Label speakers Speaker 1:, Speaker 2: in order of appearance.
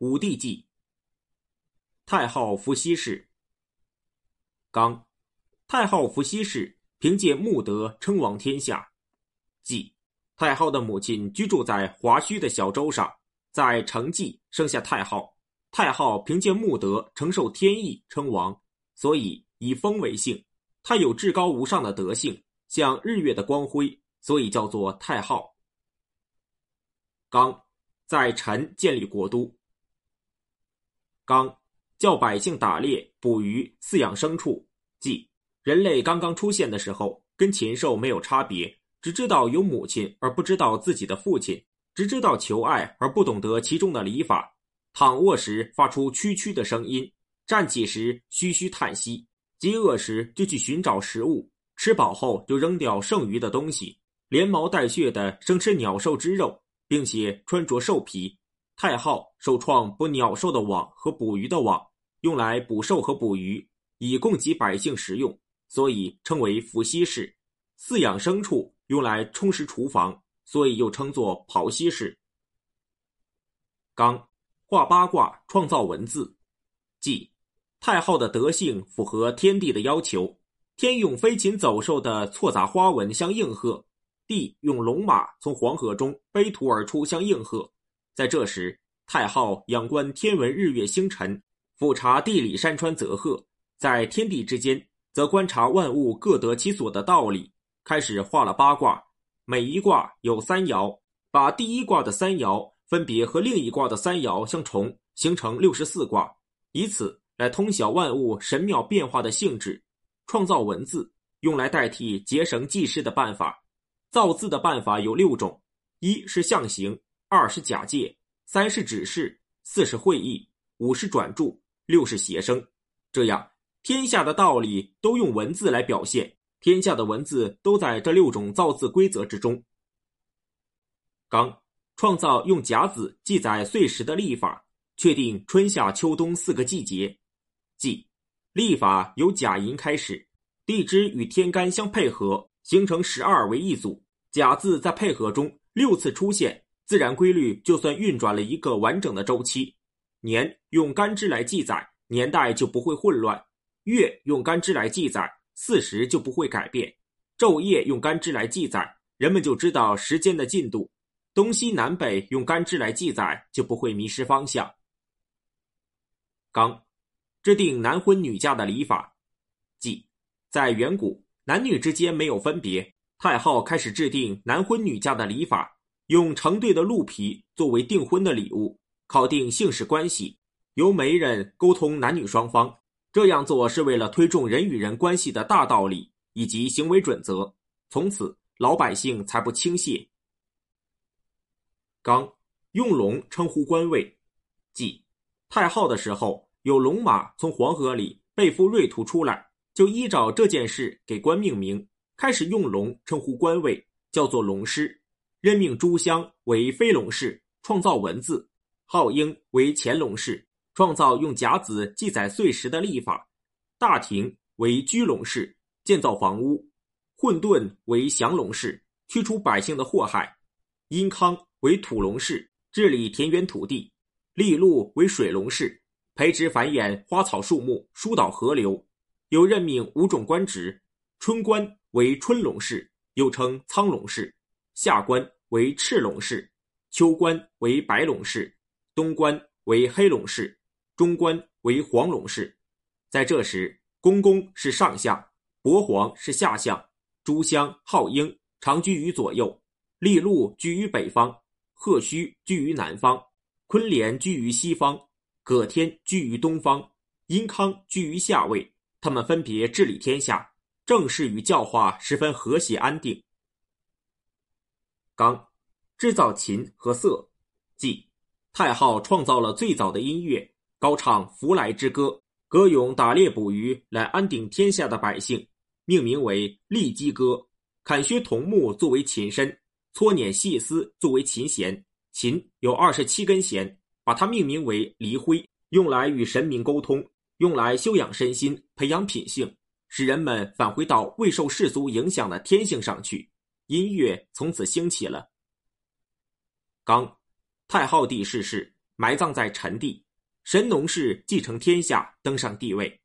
Speaker 1: 武帝纪。太昊伏羲氏。刚，太昊伏羲氏凭借穆德称王天下。纪，太昊的母亲居住在华胥的小舟上，在成纪生下太昊。太昊凭借穆德承受天意称王，所以以风为姓。他有至高无上的德性，像日月的光辉，所以叫做太昊。刚，在陈建立国都。刚，教百姓打猎、捕鱼、饲养牲畜。即人类刚刚出现的时候，跟禽兽没有差别，只知道有母亲而不知道自己的父亲，只知道求爱而不懂得其中的礼法。躺卧时发出蛐蛐的声音，站起时嘘嘘叹息，饥饿时就去寻找食物，吃饱后就扔掉剩余的东西，连毛带血的生吃鸟兽之肉。并且穿着兽皮，太昊首创捕鸟兽的网和捕鱼的网，用来捕兽和捕鱼，以供给百姓食用，所以称为伏羲氏。饲养牲畜用来充实厨房，所以又称作庖羲氏。刚画八卦，创造文字。即太昊的德性符合天地的要求，天用飞禽走兽的错杂花纹相应和。地用龙马从黄河中背土而出，相应和。在这时，太昊仰观天文日月星辰，俯察地理山川泽壑，在天地之间，则观察万物各得其所的道理。开始画了八卦，每一卦有三爻，把第一卦的三爻分别和另一卦的三爻相重，形成六十四卦，以此来通晓万物神妙变化的性质，创造文字，用来代替结绳记事的办法。造字的办法有六种：一是象形，二是假借，三是指示，四是会意，五是转注，六是谐声。这样，天下的道理都用文字来表现，天下的文字都在这六种造字规则之中。刚创造用甲子记载岁时的历法，确定春夏秋冬四个季节。即历法由甲寅开始，地支与天干相配合。形成十二为一组，甲字在配合中六次出现，自然规律就算运转了一个完整的周期。年用干支来记载，年代就不会混乱；月用干支来记载，四时就不会改变；昼夜用干支来记载，人们就知道时间的进度；东西南北用干支来记载，就不会迷失方向。刚制定男婚女嫁的礼法，即在远古。男女之间没有分别，太昊开始制定男婚女嫁的礼法，用成对的鹿皮作为订婚的礼物，考定姓氏关系，由媒人沟通男女双方。这样做是为了推重人与人关系的大道理以及行为准则，从此老百姓才不轻泄。刚用龙称呼官位，即太昊的时候，有龙马从黄河里背负瑞图出来。就依照这件事给官命名，开始用龙称呼官位，叫做龙师。任命朱襄为飞龙氏，创造文字；浩婴为乾龙氏，创造用甲子记载岁时的历法；大庭为居龙氏，建造房屋；混沌为降龙氏，驱除百姓的祸害；殷康为土龙氏，治理田园土地；利禄为水龙氏，培植繁衍花草树木，疏导河流。又任命五种官职：春官为春龙氏，又称苍龙氏；夏官为赤龙氏；秋官为白龙氏；冬官为黑龙氏；中官为黄龙氏。在这时，公公是上相，伯皇是下相，朱襄、浩英常居于左右，利禄居于北方，贺胥居于南方，昆连居于西方，葛天居于东方，殷康居于下位。他们分别治理天下，政事与教化十分和谐安定。刚制造琴和瑟，即太昊创造了最早的音乐，高唱福来之歌，歌咏打猎捕鱼来安定天下的百姓，命名为利基歌。砍削桐木作为琴身，搓捻细丝作为琴弦。琴有二十七根弦，把它命名为离灰，用来与神明沟通。用来修养身心，培养品性，使人们返回到未受世俗影响的天性上去。音乐从此兴起了。刚，太昊帝逝世，埋葬在陈地，神农氏继承天下，登上帝位。